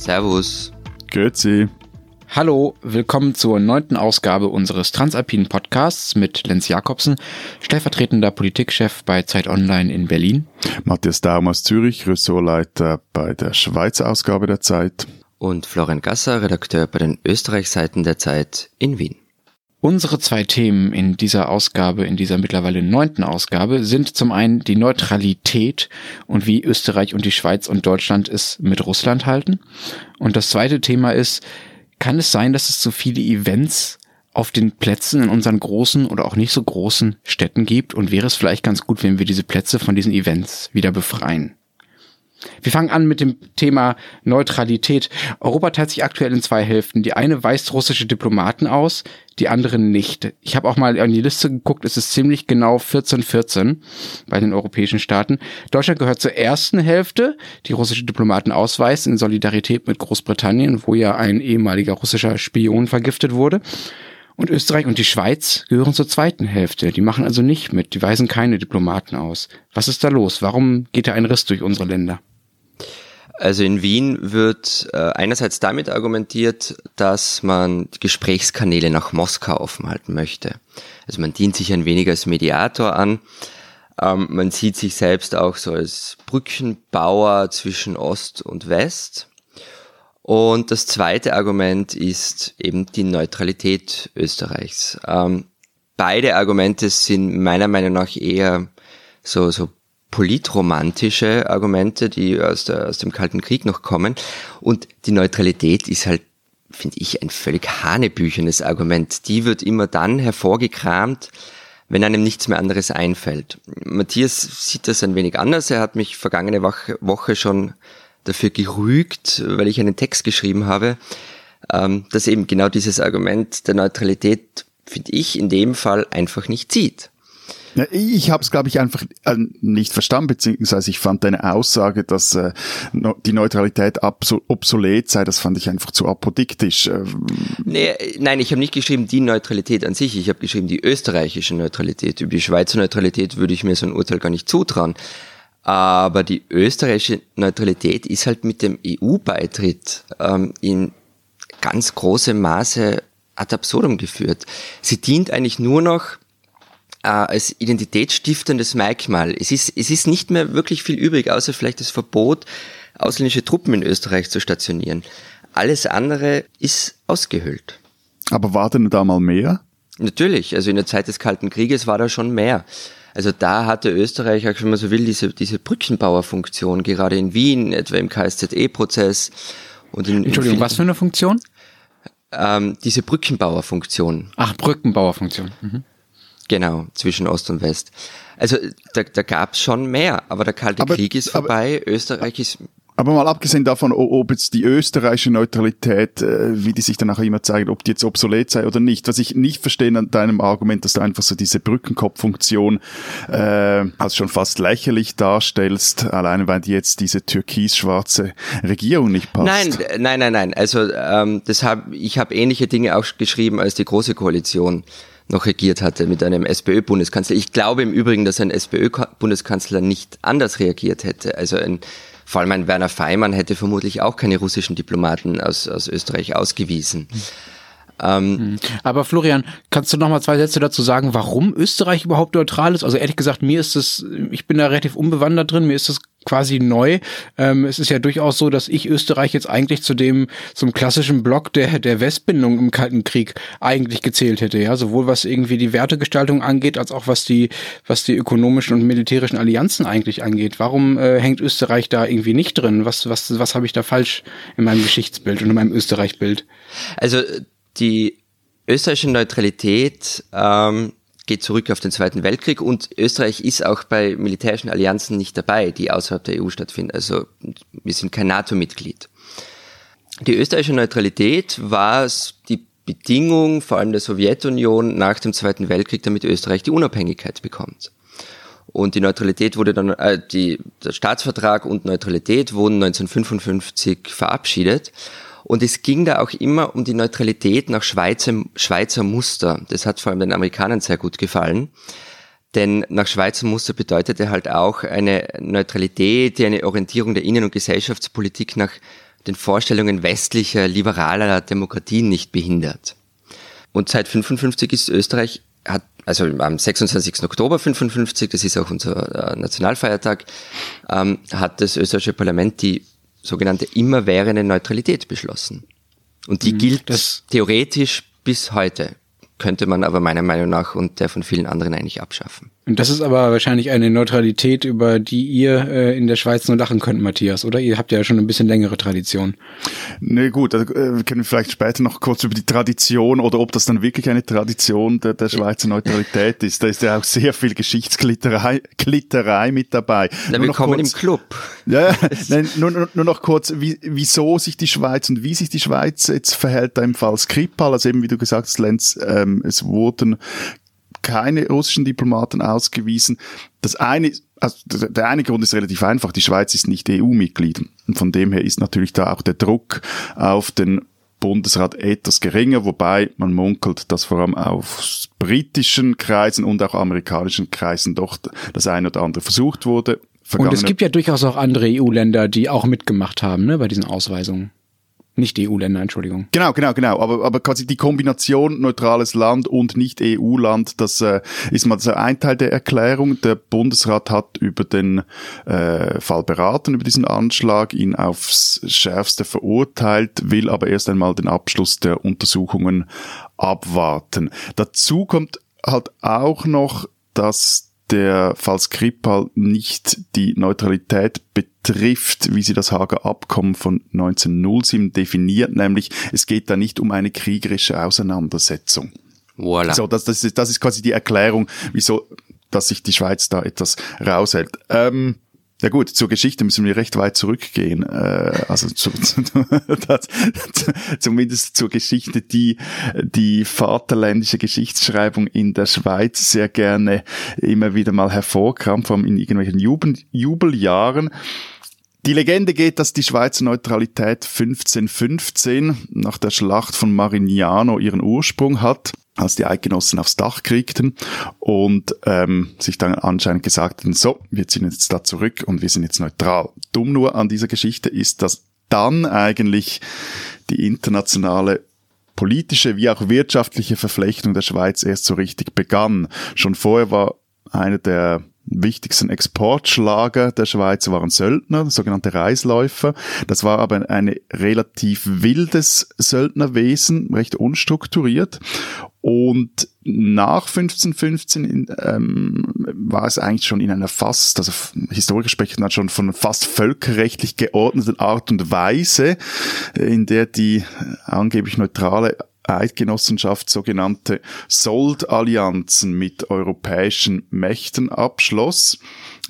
Servus. Grüezi. Hallo, willkommen zur neunten Ausgabe unseres Transalpinen Podcasts mit Lenz Jakobsen, stellvertretender Politikchef bei Zeit Online in Berlin. Matthias Daum aus Zürich, Ressortleiter bei der Schweizer Ausgabe der Zeit. Und Florian Gasser, Redakteur bei den Österreichseiten der Zeit in Wien. Unsere zwei Themen in dieser Ausgabe, in dieser mittlerweile neunten Ausgabe, sind zum einen die Neutralität und wie Österreich und die Schweiz und Deutschland es mit Russland halten. Und das zweite Thema ist, kann es sein, dass es zu viele Events auf den Plätzen in unseren großen oder auch nicht so großen Städten gibt? Und wäre es vielleicht ganz gut, wenn wir diese Plätze von diesen Events wieder befreien? Wir fangen an mit dem Thema Neutralität. Europa teilt sich aktuell in zwei Hälften. Die eine weist russische Diplomaten aus, die andere nicht. Ich habe auch mal an die Liste geguckt, es ist ziemlich genau 14-14 bei den europäischen Staaten. Deutschland gehört zur ersten Hälfte, die russische Diplomaten ausweist, in Solidarität mit Großbritannien, wo ja ein ehemaliger russischer Spion vergiftet wurde. Und Österreich und die Schweiz gehören zur zweiten Hälfte. Die machen also nicht mit, die weisen keine Diplomaten aus. Was ist da los? Warum geht da ein Riss durch unsere Länder? Also in Wien wird äh, einerseits damit argumentiert, dass man Gesprächskanäle nach Moskau offen halten möchte. Also man dient sich ein wenig als Mediator an. Ähm, man sieht sich selbst auch so als Brückenbauer zwischen Ost und West. Und das zweite Argument ist eben die Neutralität Österreichs. Ähm, beide Argumente sind meiner Meinung nach eher so, so politromantische Argumente, die aus, der, aus dem Kalten Krieg noch kommen. Und die Neutralität ist halt, finde ich, ein völlig hanebüchenes Argument. Die wird immer dann hervorgekramt, wenn einem nichts mehr anderes einfällt. Matthias sieht das ein wenig anders. Er hat mich vergangene Woche schon dafür gerügt, weil ich einen Text geschrieben habe, ähm, dass eben genau dieses Argument der Neutralität, finde ich, in dem Fall einfach nicht zieht. Ich habe es, glaube ich, einfach äh, nicht verstanden, beziehungsweise ich fand deine Aussage, dass äh, die Neutralität obsolet sei, das fand ich einfach zu apodiktisch. Äh, nee, nein, ich habe nicht geschrieben die Neutralität an sich, ich habe geschrieben die österreichische Neutralität. Über die Schweizer Neutralität würde ich mir so ein Urteil gar nicht zutrauen. Aber die österreichische Neutralität ist halt mit dem EU-Beitritt ähm, in ganz großem Maße ad absurdum geführt. Sie dient eigentlich nur noch äh, als identitätsstiftendes Merkmal. Es ist, es ist nicht mehr wirklich viel übrig, außer vielleicht das Verbot, ausländische Truppen in Österreich zu stationieren. Alles andere ist ausgehöhlt. Aber war denn da mal mehr? Natürlich, also in der Zeit des Kalten Krieges war da schon mehr. Also da hatte Österreich, wenn man so will, diese, diese Brückenbauerfunktion, gerade in Wien, etwa im KSZE-Prozess. und in, Entschuldigung, in was für eine Funktion? Ähm, diese Brückenbauerfunktion. Ach, Brückenbauerfunktion. Mhm. Genau, zwischen Ost und West. Also da, da gab es schon mehr, aber der Kalte aber, Krieg ist vorbei, Österreich ist aber mal abgesehen davon, ob jetzt die österreichische Neutralität, äh, wie die sich dann auch immer zeigt, ob die jetzt obsolet sei oder nicht. Was ich nicht verstehe an deinem Argument, dass du einfach so diese Brückenkopffunktion äh, als schon fast lächerlich darstellst, alleine weil die jetzt diese türkis-schwarze Regierung nicht passt. Nein, nein, nein, nein. Also ähm, das hab, ich habe ähnliche Dinge auch geschrieben als die Große Koalition noch regiert hatte mit einem SPÖ-Bundeskanzler. Ich glaube im Übrigen, dass ein SPÖ-Bundeskanzler nicht anders reagiert hätte. Also ein, vor allem ein Werner Feimann hätte vermutlich auch keine russischen Diplomaten aus, aus Österreich ausgewiesen. Ähm, Aber Florian, kannst du noch mal zwei Sätze dazu sagen, warum Österreich überhaupt neutral ist? Also ehrlich gesagt, mir ist es, ich bin da relativ unbewandert drin, mir ist das quasi neu. Ähm, es ist ja durchaus so, dass ich Österreich jetzt eigentlich zu dem zum klassischen Block der der Westbindung im Kalten Krieg eigentlich gezählt hätte, ja, sowohl was irgendwie die Wertegestaltung angeht, als auch was die was die ökonomischen und militärischen Allianzen eigentlich angeht. Warum äh, hängt Österreich da irgendwie nicht drin? Was was was habe ich da falsch in meinem Geschichtsbild und in meinem Österreich-Bild? Also die österreichische Neutralität ähm, geht zurück auf den Zweiten Weltkrieg und Österreich ist auch bei militärischen Allianzen nicht dabei, die außerhalb der EU stattfinden. Also wir sind kein NATO-Mitglied. Die österreichische Neutralität war die Bedingung vor allem der Sowjetunion nach dem Zweiten Weltkrieg, damit Österreich die Unabhängigkeit bekommt. Und die Neutralität wurde dann, äh, die, der Staatsvertrag und Neutralität wurden 1955 verabschiedet. Und es ging da auch immer um die Neutralität nach Schweizer, Schweizer Muster. Das hat vor allem den Amerikanern sehr gut gefallen. Denn nach Schweizer Muster bedeutete halt auch eine Neutralität, die eine Orientierung der Innen- und Gesellschaftspolitik nach den Vorstellungen westlicher, liberaler Demokratien nicht behindert. Und seit 55 ist Österreich, hat, also am 26. Oktober 55, das ist auch unser äh, Nationalfeiertag, ähm, hat das österreichische Parlament die sogenannte immerwährende Neutralität beschlossen. Und die mhm, gilt das theoretisch bis heute könnte man aber meiner Meinung nach und der von vielen anderen eigentlich abschaffen. Und das ist aber wahrscheinlich eine Neutralität, über die ihr äh, in der Schweiz nur lachen könnt, Matthias, oder? Ihr habt ja schon ein bisschen längere Tradition. Ne, gut, da äh, können wir vielleicht später noch kurz über die Tradition oder ob das dann wirklich eine Tradition der, der Schweizer Neutralität ist. Da ist ja auch sehr viel Geschichtsklitterei Klitterei mit dabei. Na, nur willkommen kurz, im Club. Ja, nein, nur, nur noch kurz, wie, wieso sich die Schweiz und wie sich die Schweiz jetzt verhält da im Fall Skripal, also eben wie du gesagt hast, Lenz, ähm, es wurden keine russischen Diplomaten ausgewiesen. Das eine, also der eine Grund ist relativ einfach. Die Schweiz ist nicht EU-Mitglied. Und von dem her ist natürlich da auch der Druck auf den Bundesrat etwas geringer, wobei man munkelt, dass vor allem auf britischen Kreisen und auch amerikanischen Kreisen doch das eine oder andere versucht wurde. Und es gibt ja durchaus auch andere EU-Länder, die auch mitgemacht haben, ne, bei diesen Ausweisungen. Nicht EU-Länder, Entschuldigung. Genau, genau, genau. Aber, aber quasi die Kombination neutrales Land und nicht EU-Land, das äh, ist mal so ein Teil der Erklärung. Der Bundesrat hat über den äh, Fall beraten, über diesen Anschlag, ihn aufs Schärfste verurteilt, will aber erst einmal den Abschluss der Untersuchungen abwarten. Dazu kommt halt auch noch, dass der Fall Skripal nicht die Neutralität betrifft, wie sie das Hager Abkommen von 1907 definiert, nämlich es geht da nicht um eine kriegerische Auseinandersetzung. Voilà. So, das, das, ist, das ist quasi die Erklärung, wieso, dass sich die Schweiz da etwas raushält. Ähm, ja gut, zur Geschichte müssen wir recht weit zurückgehen. Äh, also zu, zu, das, zumindest zur Geschichte, die die vaterländische Geschichtsschreibung in der Schweiz sehr gerne immer wieder mal hervorkam, vor allem in irgendwelchen Jubel, Jubeljahren. Die Legende geht, dass die Schweizer Neutralität 1515 nach der Schlacht von Marignano ihren Ursprung hat als die Eidgenossen aufs Dach kriegten und ähm, sich dann anscheinend gesagt haben, so, wir ziehen jetzt da zurück und wir sind jetzt neutral. Dumm nur an dieser Geschichte ist, dass dann eigentlich die internationale politische wie auch wirtschaftliche Verflechtung der Schweiz erst so richtig begann. Schon vorher war eine der wichtigsten Exportschlager der Schweiz waren Söldner, sogenannte Reisläufer. Das war aber ein relativ wildes Söldnerwesen, recht unstrukturiert. Und nach 1515 ähm, war es eigentlich schon in einer fast, also Historiker sprechen dann schon von fast völkerrechtlich geordneten Art und Weise, in der die angeblich neutrale Eidgenossenschaft sogenannte Soldallianzen mit europäischen Mächten abschloss.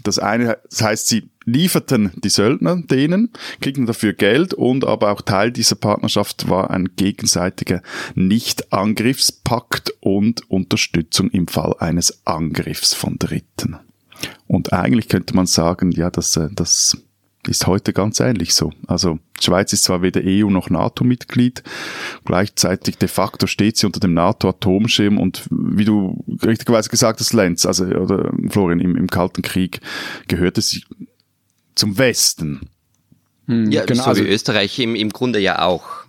Das eine, das heißt, sie lieferten die Söldner denen, kriegten dafür Geld und aber auch Teil dieser Partnerschaft war ein gegenseitiger Nicht-Angriffspakt und Unterstützung im Fall eines Angriffs von Dritten. Und eigentlich könnte man sagen, ja, das, äh, das ist heute ganz ähnlich so. Also die Schweiz ist zwar weder EU noch NATO-Mitglied, gleichzeitig de facto steht sie unter dem NATO-Atomschirm und wie du richtigerweise gesagt hast, Lenz, also oder Florian, im, im Kalten Krieg gehörte sie zum Westen. Hm, ja, genau. so wie also Österreich im, im Grunde ja auch.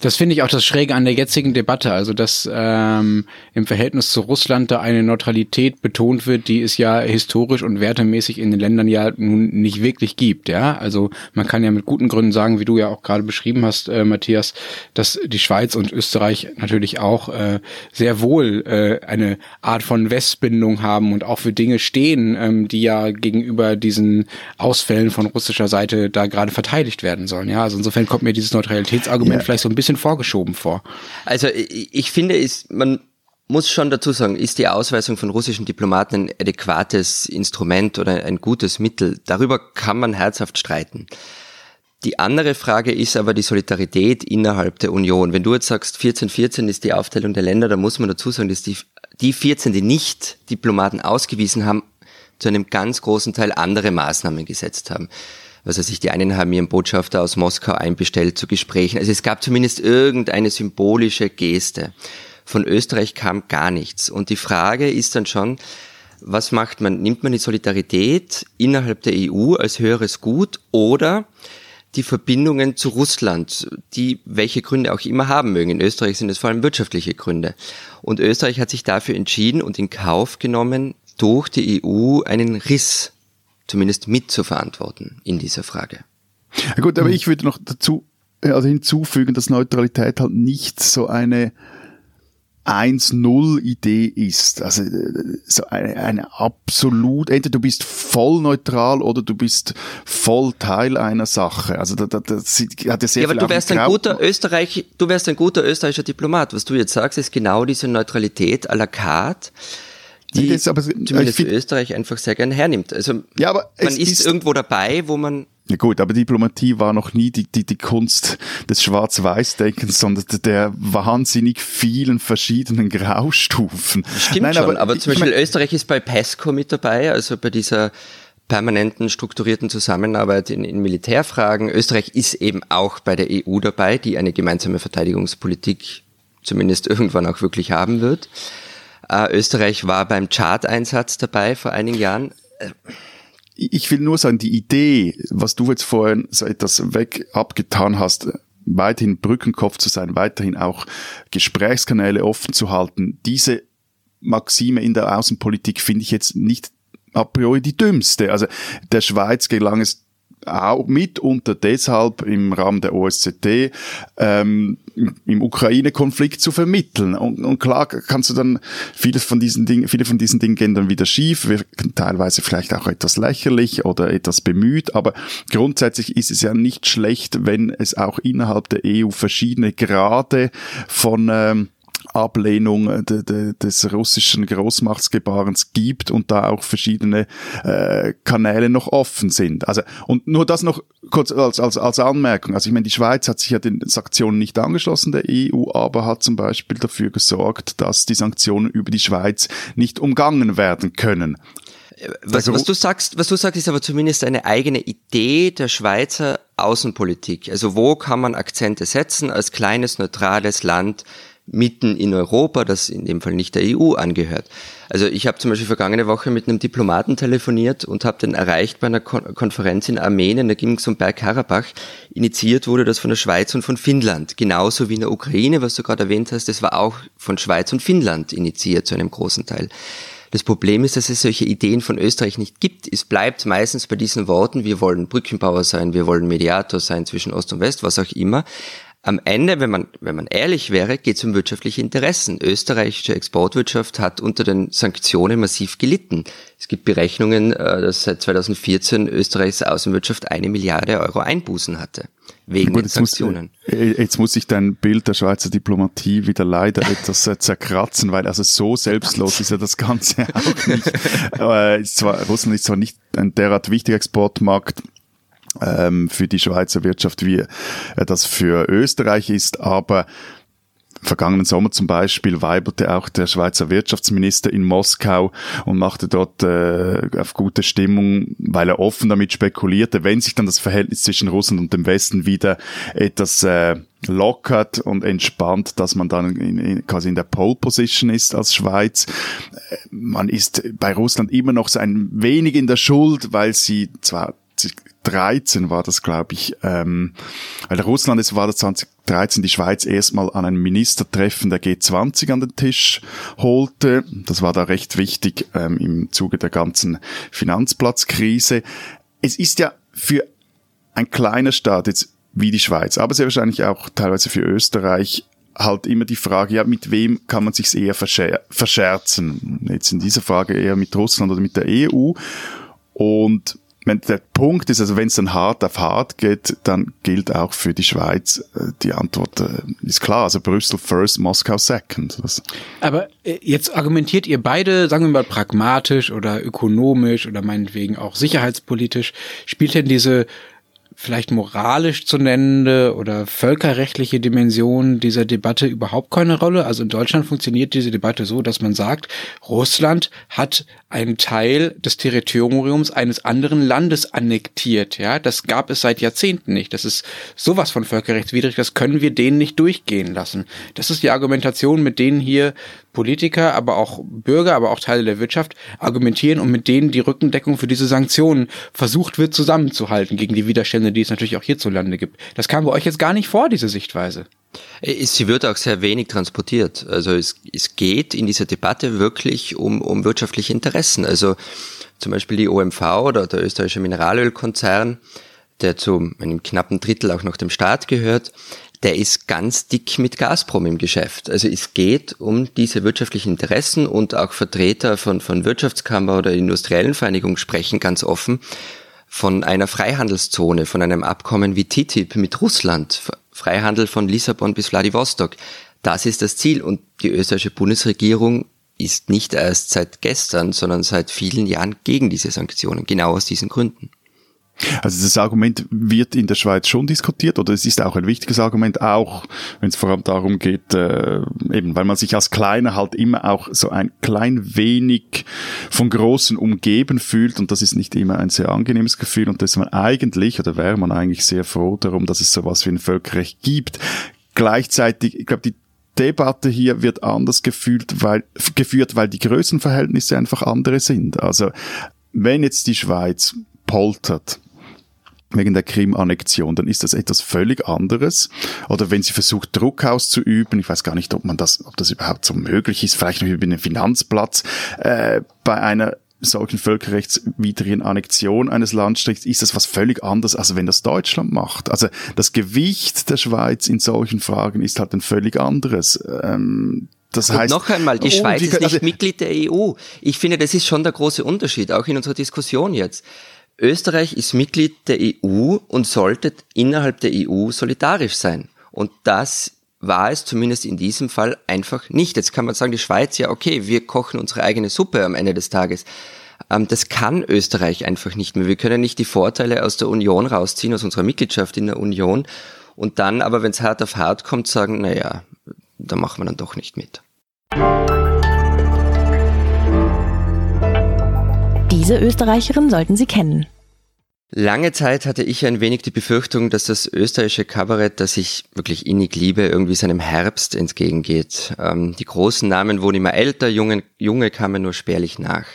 Das finde ich auch das Schräge an der jetzigen Debatte, also dass ähm, im Verhältnis zu Russland da eine Neutralität betont wird, die es ja historisch und wertemäßig in den Ländern ja nun nicht wirklich gibt. Ja, also man kann ja mit guten Gründen sagen, wie du ja auch gerade beschrieben hast, äh, Matthias, dass die Schweiz und Österreich natürlich auch äh, sehr wohl äh, eine Art von Westbindung haben und auch für Dinge stehen, ähm, die ja gegenüber diesen Ausfällen von russischer Seite da gerade verteidigt werden sollen. Ja, also insofern kommt mir dieses Neutralitätsargument ja. vielleicht so ein bisschen bisschen vorgeschoben vor. Also ich finde, ist, man muss schon dazu sagen, ist die Ausweisung von russischen Diplomaten ein adäquates Instrument oder ein gutes Mittel? Darüber kann man herzhaft streiten. Die andere Frage ist aber die Solidarität innerhalb der Union. Wenn du jetzt sagst, 1414 ist die Aufteilung der Länder, dann muss man dazu sagen, dass die, die 14, die nicht Diplomaten ausgewiesen haben, zu einem ganz großen Teil andere Maßnahmen gesetzt haben was weiß ich, die einen haben ihren Botschafter aus Moskau einbestellt zu Gesprächen. Also es gab zumindest irgendeine symbolische Geste. Von Österreich kam gar nichts. Und die Frage ist dann schon, was macht man? Nimmt man die Solidarität innerhalb der EU als höheres Gut oder die Verbindungen zu Russland, die welche Gründe auch immer haben mögen. In Österreich sind es vor allem wirtschaftliche Gründe. Und Österreich hat sich dafür entschieden und in Kauf genommen, durch die EU einen Riss zumindest mit zu verantworten in dieser Frage. Ja gut, aber ich würde noch dazu also hinzufügen, dass Neutralität halt nicht so eine 1-0-Idee ist. Also so eine, eine absolut, entweder du bist voll neutral oder du bist voll Teil einer Sache. Also da, da, das hat ja sehr ja, aber du wärst ein guter Österreich, du wärst ein guter österreichischer Diplomat. Was du jetzt sagst, ist genau diese Neutralität à la carte die nee, aber, zumindest find, Österreich einfach sehr gern hernimmt. Also ja, aber man ist, ist irgendwo dabei, wo man ja gut, aber Diplomatie war noch nie die, die, die Kunst des Schwarz-Weiß-Denkens, sondern der wahnsinnig vielen verschiedenen Graustufen. Stimmt Nein, schon, aber, aber zum Beispiel mein, Österreich ist bei PESCO mit dabei, also bei dieser permanenten strukturierten Zusammenarbeit in, in Militärfragen. Österreich ist eben auch bei der EU dabei, die eine gemeinsame Verteidigungspolitik zumindest irgendwann auch wirklich haben wird. Äh, Österreich war beim Chart-Einsatz dabei vor einigen Jahren ich will nur sagen, die Idee, was du jetzt vorhin so etwas weg abgetan hast, weiterhin Brückenkopf zu sein, weiterhin auch Gesprächskanäle offen zu halten, diese Maxime in der Außenpolitik finde ich jetzt nicht a priori die dümmste. Also der Schweiz gelang es auch mitunter deshalb im Rahmen der OSZE ähm, im Ukraine-Konflikt zu vermitteln. Und, und, klar kannst du dann vieles von diesen Dingen, viele von diesen Dingen gehen dann wieder schief, wirken teilweise vielleicht auch etwas lächerlich oder etwas bemüht, aber grundsätzlich ist es ja nicht schlecht, wenn es auch innerhalb der EU verschiedene Grade von ähm, Ablehnung de, des russischen Großmachtsgebarens gibt und da auch verschiedene äh, Kanäle noch offen sind. Also und nur das noch kurz als, als, als Anmerkung. Also ich meine, die Schweiz hat sich ja den Sanktionen nicht angeschlossen der EU, aber hat zum Beispiel dafür gesorgt, dass die Sanktionen über die Schweiz nicht umgangen werden können. Was, was, du sagst, was du sagst, ist aber zumindest eine eigene Idee der Schweizer Außenpolitik. Also wo kann man Akzente setzen als kleines neutrales Land mitten in Europa, das in dem Fall nicht der EU angehört. Also ich habe zum Beispiel vergangene Woche mit einem Diplomaten telefoniert und habe den erreicht bei einer Kon Konferenz in Armenien, da ging es um Bergkarabach. Initiiert wurde das von der Schweiz und von Finnland, genauso wie in der Ukraine, was du gerade erwähnt hast, das war auch von Schweiz und Finnland initiiert zu einem großen Teil. Das Problem ist, dass es solche Ideen von Österreich nicht gibt. Es bleibt meistens bei diesen Worten, wir wollen Brückenbauer sein, wir wollen Mediator sein zwischen Ost und West, was auch immer. Am Ende, wenn man, wenn man ehrlich wäre, geht es um wirtschaftliche Interessen. Österreichische Exportwirtschaft hat unter den Sanktionen massiv gelitten. Es gibt Berechnungen, äh, dass seit 2014 Österreichs Außenwirtschaft eine Milliarde Euro Einbußen hatte. Wegen Gut, den Sanktionen. Muss, äh, jetzt muss ich dein Bild der Schweizer Diplomatie wieder leider etwas äh, zerkratzen, weil also so selbstlos ist ja das Ganze auch nicht. Aber zwar, Russland ist zwar nicht ein derart wichtiger Exportmarkt, für die Schweizer Wirtschaft, wie äh, das für Österreich ist. Aber vergangenen Sommer zum Beispiel weiberte auch der Schweizer Wirtschaftsminister in Moskau und machte dort äh, auf gute Stimmung, weil er offen damit spekulierte, wenn sich dann das Verhältnis zwischen Russland und dem Westen wieder etwas äh, lockert und entspannt, dass man dann in, in, quasi in der Pole Position ist als Schweiz. Äh, man ist bei Russland immer noch so ein wenig in der Schuld, weil sie zwar 2013 war das, glaube ich, ähm, weil Russland es war das 2013 die Schweiz erstmal an einem Ministertreffen der G20 an den Tisch holte. Das war da recht wichtig ähm, im Zuge der ganzen Finanzplatzkrise. Es ist ja für ein kleiner Staat jetzt wie die Schweiz, aber sehr wahrscheinlich auch teilweise für Österreich halt immer die Frage, ja, mit wem kann man sich eher verscher verscherzen? Jetzt in dieser Frage eher mit Russland oder mit der EU. Und der Punkt ist, also wenn es dann hart auf hart geht, dann gilt auch für die Schweiz, äh, die Antwort äh, ist klar, also Brüssel first, Moskau second. Das Aber äh, jetzt argumentiert ihr beide, sagen wir mal pragmatisch oder ökonomisch oder meinetwegen auch sicherheitspolitisch, spielt denn diese vielleicht moralisch zu nennende oder völkerrechtliche Dimension dieser Debatte überhaupt keine Rolle. Also in Deutschland funktioniert diese Debatte so, dass man sagt, Russland hat einen Teil des Territoriums eines anderen Landes annektiert. Ja, das gab es seit Jahrzehnten nicht. Das ist sowas von völkerrechtswidrig. Das können wir denen nicht durchgehen lassen. Das ist die Argumentation, mit denen hier Politiker, aber auch Bürger, aber auch Teile der Wirtschaft argumentieren und mit denen die Rückendeckung für diese Sanktionen versucht wird zusammenzuhalten gegen die Widerstände Ebene, die es natürlich auch hierzulande gibt. Das kam bei euch jetzt gar nicht vor, diese Sichtweise. Äh, sie wird auch sehr wenig transportiert. Also es, es geht in dieser Debatte wirklich um, um wirtschaftliche Interessen. Also zum Beispiel die OMV oder der österreichische Mineralölkonzern, der zu einem knappen Drittel auch noch dem Staat gehört, der ist ganz dick mit Gazprom im Geschäft. Also es geht um diese wirtschaftlichen Interessen und auch Vertreter von, von Wirtschaftskammer oder industriellen Vereinigung sprechen ganz offen von einer Freihandelszone, von einem Abkommen wie TTIP mit Russland, Freihandel von Lissabon bis Vladivostok. Das ist das Ziel und die österreichische Bundesregierung ist nicht erst seit gestern, sondern seit vielen Jahren gegen diese Sanktionen, genau aus diesen Gründen. Also das Argument wird in der Schweiz schon diskutiert oder es ist auch ein wichtiges Argument, auch wenn es vor allem darum geht, äh, eben weil man sich als Kleiner halt immer auch so ein klein wenig von Großen umgeben fühlt und das ist nicht immer ein sehr angenehmes Gefühl und dass man eigentlich oder wäre man eigentlich sehr froh darum, dass es sowas wie ein Völkerrecht gibt. Gleichzeitig, ich glaube, die Debatte hier wird anders gefühlt, weil, geführt, weil die Größenverhältnisse einfach andere sind. Also wenn jetzt die Schweiz poltert wegen der Krim-Annexion, dann ist das etwas völlig anderes. Oder wenn sie versucht, Druck auszuüben, ich weiß gar nicht, ob man das, ob das überhaupt so möglich ist, vielleicht noch über einen Finanzplatz, äh, bei einer solchen völkerrechtswidrigen Annexion eines Landstrichs ist das was völlig anderes, als wenn das Deutschland macht. Also das Gewicht der Schweiz in solchen Fragen ist halt ein völlig anderes. Ähm, das heißt, Und noch einmal, die Schweiz ist nicht also, Mitglied der EU. Ich finde, das ist schon der große Unterschied, auch in unserer Diskussion jetzt. Österreich ist Mitglied der EU und sollte innerhalb der EU solidarisch sein. Und das war es zumindest in diesem Fall einfach nicht. Jetzt kann man sagen, die Schweiz, ja okay, wir kochen unsere eigene Suppe am Ende des Tages. Ähm, das kann Österreich einfach nicht mehr. Wir können nicht die Vorteile aus der Union rausziehen, aus unserer Mitgliedschaft in der Union und dann aber, wenn es hart auf hart kommt, sagen, naja, da machen wir dann doch nicht mit. Diese Österreicherin sollten Sie kennen. Lange Zeit hatte ich ein wenig die Befürchtung, dass das österreichische Kabarett, das ich wirklich innig liebe, irgendwie seinem Herbst entgegengeht. Ähm, die großen Namen wurden immer älter, junge, junge kamen nur spärlich nach.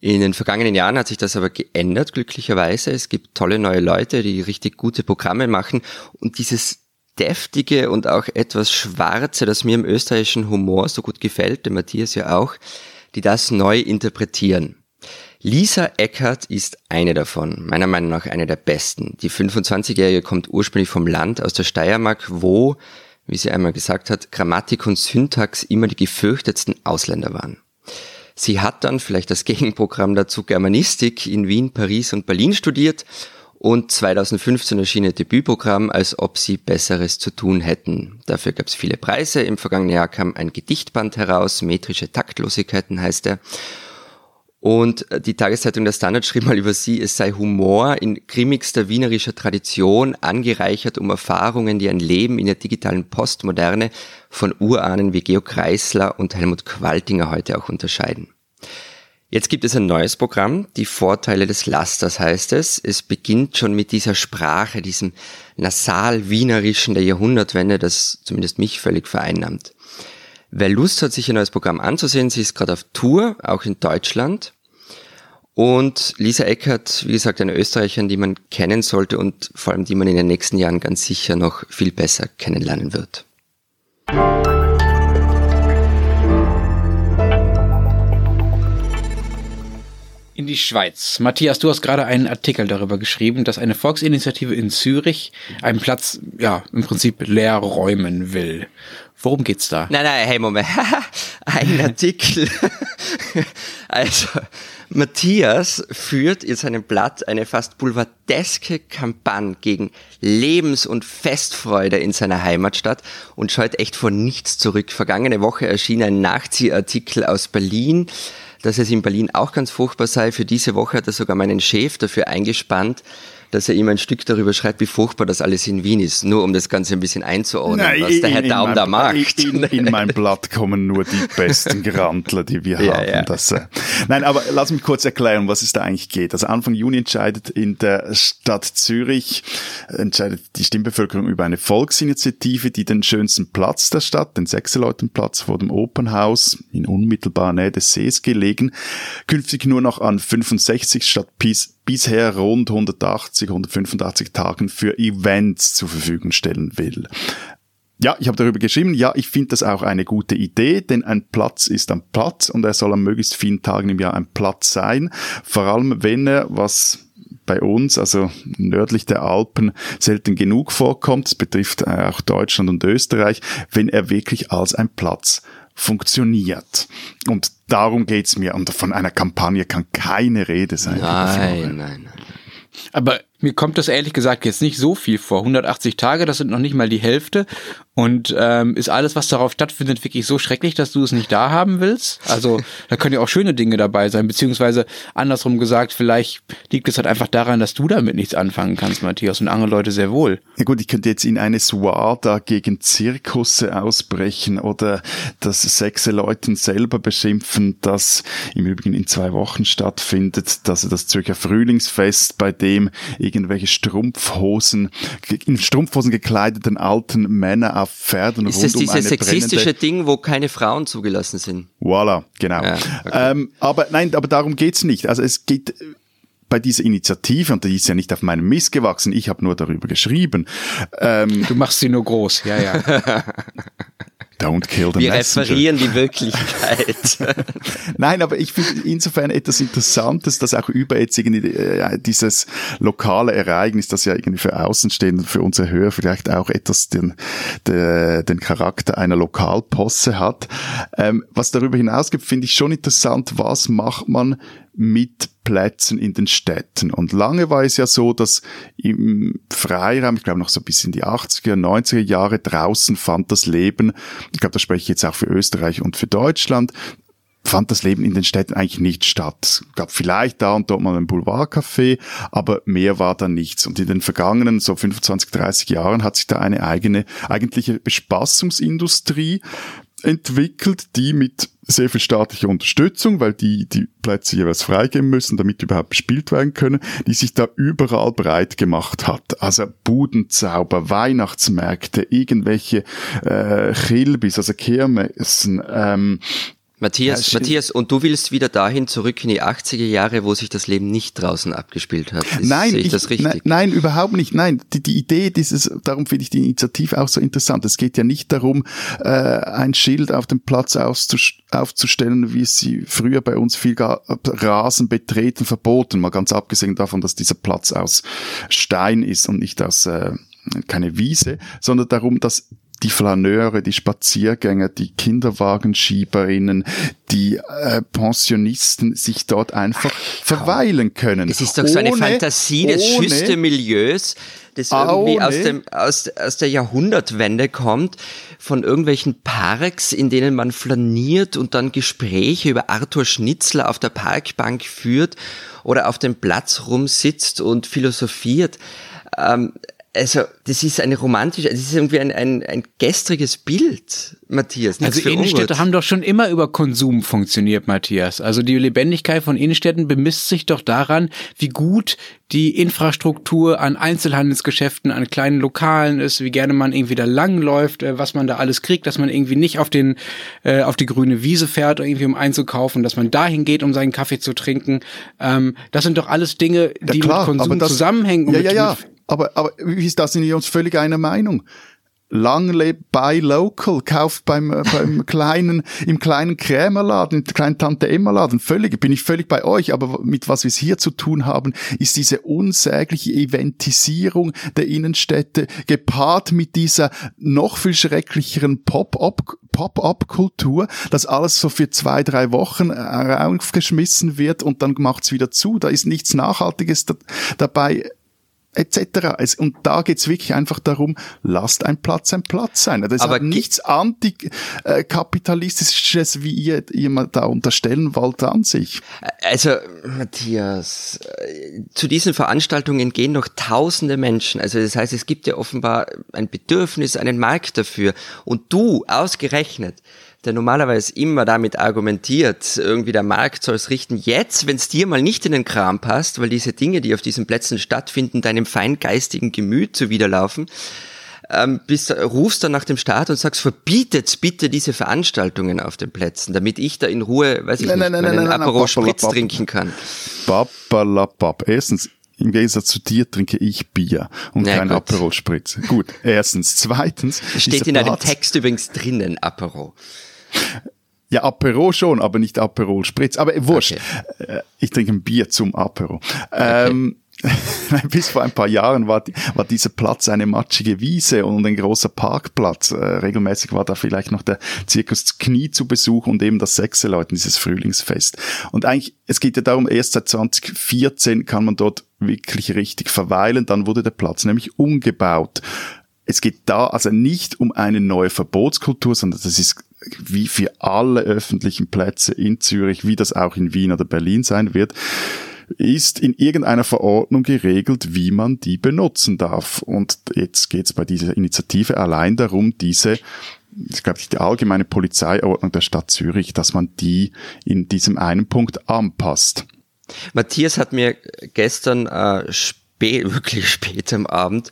In den vergangenen Jahren hat sich das aber geändert, glücklicherweise. Es gibt tolle neue Leute, die richtig gute Programme machen und dieses deftige und auch etwas schwarze, das mir im österreichischen Humor so gut gefällt, dem Matthias ja auch, die das neu interpretieren. Lisa Eckert ist eine davon, meiner Meinung nach eine der besten. Die 25-Jährige kommt ursprünglich vom Land aus der Steiermark, wo, wie sie einmal gesagt hat, Grammatik und Syntax immer die gefürchtetsten Ausländer waren. Sie hat dann vielleicht das Gegenprogramm dazu Germanistik in Wien, Paris und Berlin studiert und 2015 erschien ihr Debütprogramm, als ob sie Besseres zu tun hätten. Dafür gab es viele Preise. Im vergangenen Jahr kam ein Gedichtband heraus, Metrische Taktlosigkeiten heißt er. Und die Tageszeitung Der Standard schrieb mal über sie, es sei Humor in grimmigster wienerischer Tradition, angereichert um Erfahrungen, die ein Leben in der digitalen Postmoderne von Urahnen wie Georg Kreisler und Helmut Qualtinger heute auch unterscheiden. Jetzt gibt es ein neues Programm, die Vorteile des Lasters heißt es. Es beginnt schon mit dieser Sprache, diesem nasal-wienerischen der Jahrhundertwende, das zumindest mich völlig vereinnahmt. Wer Lust hat, sich ein neues Programm anzusehen, sie ist gerade auf Tour, auch in Deutschland. Und Lisa Eckert, wie gesagt, eine Österreicherin, die man kennen sollte und vor allem die man in den nächsten Jahren ganz sicher noch viel besser kennenlernen wird. In die Schweiz. Matthias, du hast gerade einen Artikel darüber geschrieben, dass eine Volksinitiative in Zürich einen Platz, ja, im Prinzip leer räumen will. Worum geht's da? Nein, nein, hey, Moment. Ein Artikel. also, Matthias führt in seinem Blatt eine fast boulevardeske Kampagne gegen Lebens- und Festfreude in seiner Heimatstadt und scheut echt vor nichts zurück. Vergangene Woche erschien ein Nachziehartikel aus Berlin, dass es in Berlin auch ganz furchtbar sei. Für diese Woche hat er sogar meinen Chef dafür eingespannt, dass er ihm ein Stück darüber schreibt, wie furchtbar das alles in Wien ist, nur um das Ganze ein bisschen einzuordnen, Nein, was in, der Herr Daum da macht. In, in, mein Blatt kommen nur die besten Gerantler, die wir ja, haben. Ja. Das, äh, Nein, aber lass mich kurz erklären, was es da eigentlich geht. Also Anfang Juni entscheidet in der Stadt Zürich, entscheidet die Stimmbevölkerung über eine Volksinitiative, die den schönsten Platz der Stadt, den Sechseleutenplatz vor dem Opernhaus, in unmittelbarer Nähe des Sees gelegen, künftig nur noch an 65 statt bis bisher rund 180, 185 Tagen für Events zur Verfügung stellen will. Ja, ich habe darüber geschrieben, ja, ich finde das auch eine gute Idee, denn ein Platz ist ein Platz und er soll an möglichst vielen Tagen im Jahr ein Platz sein. Vor allem, wenn er, was bei uns, also nördlich der Alpen, selten genug vorkommt, das betrifft auch Deutschland und Österreich, wenn er wirklich als ein Platz funktioniert. Und darum geht's mir. Und von einer Kampagne kann keine Rede sein. Nein, nein, nein. Aber mir kommt das ehrlich gesagt jetzt nicht so viel vor. 180 Tage, das sind noch nicht mal die Hälfte. Und ähm, ist alles, was darauf stattfindet, wirklich so schrecklich, dass du es nicht da haben willst? Also da können ja auch schöne Dinge dabei sein, beziehungsweise andersrum gesagt, vielleicht liegt es halt einfach daran, dass du damit nichts anfangen kannst, Matthias, und andere Leute sehr wohl. Ja gut, ich könnte jetzt in eine Suada gegen Zirkusse ausbrechen oder das sechse Leuten selber beschimpfen, das im Übrigen in zwei Wochen stattfindet, dass das Zürcher Frühlingsfest, bei dem irgendwelche Strumpfhosen, in Strumpfhosen gekleideten alten Männer auf Pferden Ist das dieses sexistische Ding, wo keine Frauen zugelassen sind? Voilà, genau. Ja, okay. ähm, aber nein, aber darum geht's nicht. Also es geht bei dieser Initiative, und die ist ja nicht auf meinem Mist gewachsen, ich habe nur darüber geschrieben. Ähm, du machst sie nur groß, ja, ja. Don't kill the Wir messenger. referieren die Wirklichkeit. Nein, aber ich finde insofern etwas Interessantes, dass auch über jetzt irgendwie äh, dieses lokale Ereignis, das ja irgendwie für Außenstehende, für unsere Hörer vielleicht auch etwas den, den, den Charakter einer Lokalposse hat. Ähm, was darüber hinaus gibt, finde ich schon interessant, was macht man mit Plätzen in den Städten. Und lange war es ja so, dass im Freiraum, ich glaube noch so bis in die 80er, 90er Jahre draußen fand das Leben, ich glaube, das spreche ich jetzt auch für Österreich und für Deutschland, fand das Leben in den Städten eigentlich nicht statt. Es gab vielleicht da und dort mal ein Boulevardcafé, aber mehr war da nichts. Und in den vergangenen so 25, 30 Jahren hat sich da eine eigene, eigentliche Bespaßungsindustrie entwickelt, die mit sehr viel staatlicher Unterstützung, weil die die Plätze jeweils freigeben müssen, damit überhaupt bespielt werden können, die sich da überall breit gemacht hat. Also Budenzauber, Weihnachtsmärkte, irgendwelche äh, Chilbis, also Kirmessen, ähm, Matthias, ja, Matthias, und du willst wieder dahin zurück in die 80er Jahre, wo sich das Leben nicht draußen abgespielt hat. Ist, nein, sehe ich, ich das richtig? Nein, nein, überhaupt nicht. Nein, die, die Idee dieses, darum finde ich die Initiative auch so interessant. Es geht ja nicht darum, äh, ein Schild auf dem Platz aufzustellen, wie es sie früher bei uns viel Rasen betreten verboten. Mal ganz abgesehen davon, dass dieser Platz aus Stein ist und nicht aus äh, keine Wiese, sondern darum, dass die Flaneure, die Spaziergänger, die Kinderwagenschieberinnen, die äh, Pensionisten sich dort einfach Ach, verweilen können. Es ist doch so eine ohne, Fantasie des Schüstemilieus, das irgendwie aus, dem, aus, aus der Jahrhundertwende kommt, von irgendwelchen Parks, in denen man flaniert und dann Gespräche über Arthur Schnitzler auf der Parkbank führt oder auf dem Platz rumsitzt und philosophiert. Ähm, also das ist eine romantische, das ist irgendwie ein, ein, ein gestriges Bild, Matthias. Also Innenstädte haben doch schon immer über Konsum funktioniert, Matthias. Also die Lebendigkeit von Innenstädten bemisst sich doch daran, wie gut die Infrastruktur an Einzelhandelsgeschäften, an kleinen Lokalen ist, wie gerne man irgendwie da langläuft, äh, was man da alles kriegt, dass man irgendwie nicht auf den äh, auf die grüne Wiese fährt, irgendwie um einzukaufen, dass man dahin geht, um seinen Kaffee zu trinken. Ähm, das sind doch alles Dinge, die ja, klar, mit Konsum das, zusammenhängen. Ja, ja, ja. Aber, aber wie ist das sind wir uns völlig einer Meinung? Lang lebe buy local, kauft beim, äh, beim kleinen, im kleinen Krämerladen, im kleinen Tante Emma Laden. Völlig, bin ich völlig bei euch. Aber mit was wir es hier zu tun haben, ist diese unsägliche Eventisierung der Innenstädte gepaart mit dieser noch viel schrecklicheren Pop-up, Pop-up-Kultur, dass alles so für zwei, drei Wochen äh, aufgeschmissen wird und dann macht's wieder zu. Da ist nichts Nachhaltiges dabei etc. Und da geht's wirklich einfach darum, lasst ein Platz ein Platz sein. Das Aber ist nichts antikapitalistisches, wie ihr, mal da unterstellen wollt an sich. Also, Matthias, zu diesen Veranstaltungen gehen noch tausende Menschen. Also das heißt, es gibt ja offenbar ein Bedürfnis, einen Markt dafür. Und du, ausgerechnet, der normalerweise immer damit argumentiert, irgendwie der Markt soll es richten. Jetzt, wenn es dir mal nicht in den Kram passt, weil diese Dinge, die auf diesen Plätzen stattfinden, deinem feingeistigen Gemüt zuwiderlaufen, ähm, bis, rufst dann nach dem Start und sagst, verbietet bitte diese Veranstaltungen auf den Plätzen, damit ich da in Ruhe, weiß ich Nein, nicht, nein, nein, meinen nein, nein, Aperol nein, Spritz babbalabab. trinken kann. Babbalabab. Erstens, im Gegensatz zu dir trinke ich Bier und Ja, kein gut. Aperol Spritz. Gut, erstens. Zweitens. Steht in einem Platz- Text übrigens drinnen, Apero. Ja, Apero schon, aber nicht Aperol Spritz. Aber wurscht. Okay. Äh, Ich trinke ein Bier zum Apero. Ähm, bis vor ein paar Jahren war, die, war dieser Platz eine matschige Wiese und ein großer Parkplatz. Äh, regelmäßig war da vielleicht noch der Zirkus Knie zu Besuch und eben das Sechseleuten, dieses Frühlingsfest. Und eigentlich, es geht ja darum, erst seit 2014 kann man dort wirklich richtig verweilen. Dann wurde der Platz nämlich umgebaut. Es geht da also nicht um eine neue Verbotskultur, sondern das ist wie für alle öffentlichen Plätze in Zürich, wie das auch in Wien oder Berlin sein wird, ist in irgendeiner Verordnung geregelt, wie man die benutzen darf. Und jetzt geht es bei dieser Initiative allein darum, diese ich glaube, die allgemeine Polizeiordnung der Stadt Zürich, dass man die in diesem einen Punkt anpasst. Matthias hat mir gestern äh, spät, wirklich spät am Abend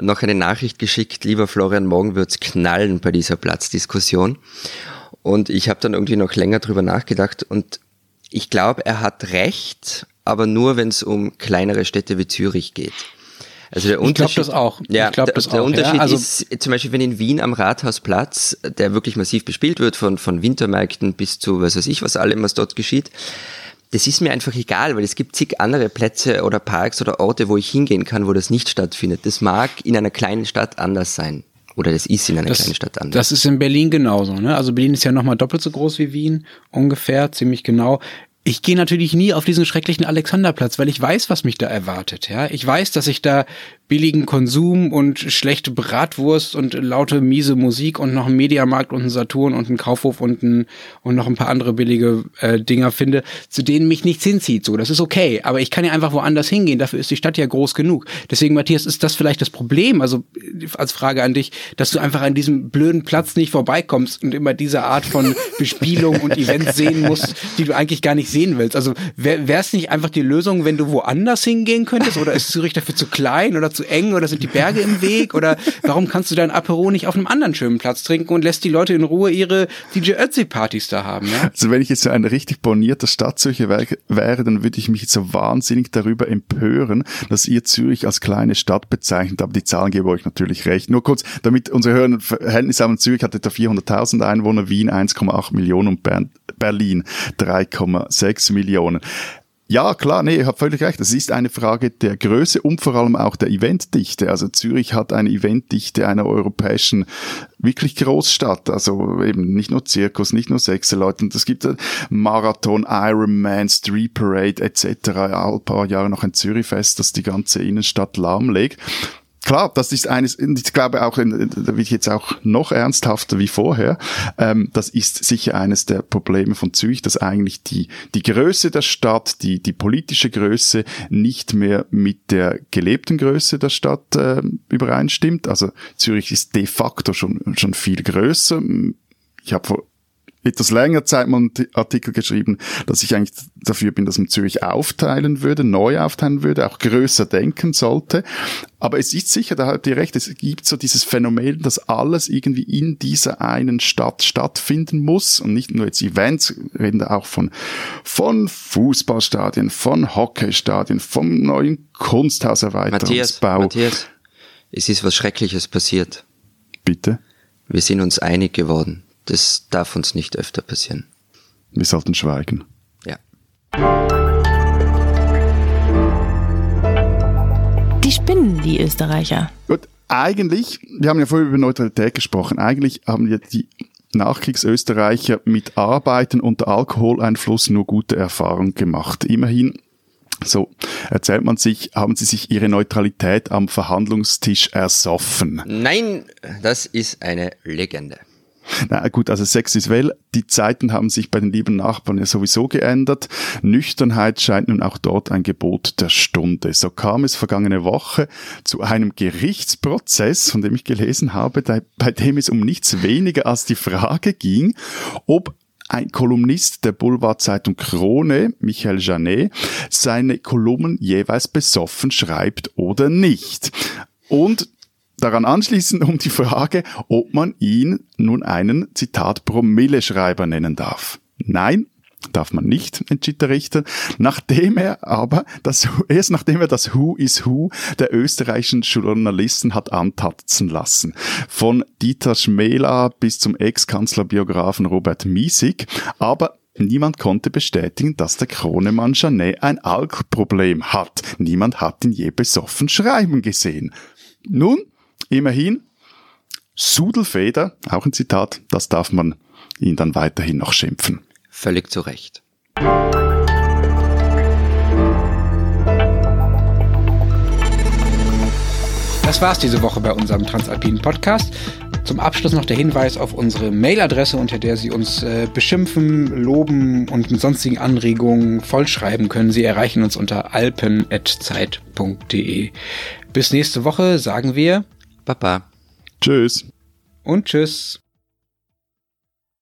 noch eine Nachricht geschickt, lieber Florian, morgen wird's knallen bei dieser Platzdiskussion. Und ich habe dann irgendwie noch länger drüber nachgedacht und ich glaube, er hat recht, aber nur wenn es um kleinere Städte wie Zürich geht. Also der Ich glaub Unterschied, das auch. Ich Ja, glaub der, das der auch, ja. Unterschied Also- ist zum Beispiel, wenn in Wien am Rathausplatz, der wirklich massiv bespielt wird, von, von Wintermärkten bis zu was weiß ich, was allem, was dort geschieht, das ist mir einfach egal, weil es gibt zig andere Plätze oder Parks oder Orte, wo ich hingehen kann, wo das nicht stattfindet. Das mag in einer kleinen Stadt anders sein. Oder das ist in einer kleinen Stadt anders. Das ist in Berlin genauso. Ne? Also Berlin ist ja nochmal doppelt so groß wie Wien, ungefähr, ziemlich genau. Ich gehe natürlich nie auf diesen schrecklichen Alexanderplatz, weil ich weiß, was mich da erwartet. Ja, ich weiß, dass ich da billigen Konsum und schlechte Bratwurst und laute miese Musik und noch einen Mediamarkt und einen Saturn und einen Kaufhof und, ein, und noch ein paar andere billige äh, Dinger finde, zu denen mich nichts hinzieht. So, das ist okay. Aber ich kann ja einfach woanders hingehen. Dafür ist die Stadt ja groß genug. Deswegen, Matthias, ist das vielleicht das Problem? Also äh, als Frage an dich, dass du einfach an diesem blöden Platz nicht vorbeikommst und immer diese Art von Bespielung und Events sehen musst, die du eigentlich gar nicht sehen willst. Also wäre es nicht einfach die Lösung, wenn du woanders hingehen könntest? Oder ist Zürich dafür zu klein oder zu eng oder sind die Berge im Weg? Oder warum kannst du dein Apero nicht auf einem anderen schönen Platz trinken und lässt die Leute in Ruhe ihre DJ Ötzi-Partys da haben? Ja? Also wenn ich jetzt so ein richtig bornierter Stadtzürcher wäre, dann würde ich mich jetzt so wahnsinnig darüber empören, dass ihr Zürich als kleine Stadt bezeichnet, aber die Zahlen geben euch natürlich recht. Nur kurz, damit unsere Hörer ein Verhältnis haben, Zürich hat etwa 400.000 Einwohner, Wien 1,8 Millionen und Bern, Berlin 3,6 Millionen. Ja, klar, nee, ihr habt völlig recht. Es ist eine Frage der Größe und vor allem auch der Eventdichte. Also Zürich hat eine Eventdichte einer europäischen wirklich Großstadt. Also eben nicht nur Zirkus, nicht nur Sechseleute. Und es gibt äh, Marathon, Ironman, Street Parade etc. All paar Jahre noch ein Zürichfest, das die ganze Innenstadt lahmlegt. Klar, das ist eines, ich glaube auch, da bin ich jetzt auch noch ernsthafter wie vorher, ähm, das ist sicher eines der Probleme von Zürich, dass eigentlich die, die Größe der Stadt, die, die politische Größe nicht mehr mit der gelebten Größe der Stadt ähm, übereinstimmt. Also Zürich ist de facto schon, schon viel größer. Ich habe vor etwas länger Zeit mal einen Artikel geschrieben, dass ich eigentlich dafür bin, dass man Zürich aufteilen würde, neu aufteilen würde, auch größer denken sollte. Aber es ist sicher, da habt ihr recht, es gibt so dieses Phänomen, dass alles irgendwie in dieser einen Stadt stattfinden muss und nicht nur jetzt Events, wir reden da auch von, von Fußballstadien, von Hockeystadien, vom neuen Matthias, Kunsthauserweiterungsbau. Matthias, es ist was Schreckliches passiert. Bitte, Wir sind uns einig geworden. Das darf uns nicht öfter passieren. wir sollten schweigen. Ja. Die spinnen, die Österreicher. Gut, eigentlich, wir haben ja vorher über Neutralität gesprochen, eigentlich haben ja die Nachkriegsösterreicher mit Arbeiten unter Alkoholeinfluss nur gute Erfahrungen gemacht. Immerhin, so erzählt man sich, haben sie sich ihre Neutralität am Verhandlungstisch ersoffen. Nein, das ist eine Legende. Na gut, also Sex ist well. Die Zeiten haben sich bei den lieben Nachbarn ja sowieso geändert. Nüchternheit scheint nun auch dort ein Gebot der Stunde. So kam es vergangene Woche zu einem Gerichtsprozess, von dem ich gelesen habe, bei dem es um nichts weniger als die Frage ging, ob ein Kolumnist der Boulevardzeitung Krone, Michael Janet, seine Kolumnen jeweils besoffen schreibt oder nicht. Und daran anschließen um die Frage, ob man ihn nun einen, Zitat, Promille-Schreiber nennen darf. Nein, darf man nicht, entschied der Richter, nachdem er aber das, erst nachdem er das Who is Who der österreichischen Journalisten hat antatzen lassen. Von Dieter Schmela bis zum Ex-Kanzlerbiografen Robert Miesig, aber Niemand konnte bestätigen, dass der Kronemann Janet ein Alkproblem hat. Niemand hat ihn je besoffen schreiben gesehen. Nun, immerhin, Sudelfeder, auch ein Zitat, das darf man ihn dann weiterhin noch schimpfen. Völlig zu Recht. Das war's diese Woche bei unserem Transalpinen Podcast. Zum Abschluss noch der Hinweis auf unsere Mailadresse, unter der Sie uns äh, beschimpfen, loben und mit sonstigen Anregungen vollschreiben können. Sie erreichen uns unter alpen.zeit.de. Bis nächste Woche sagen wir Baba. Tschüss. Und tschüss.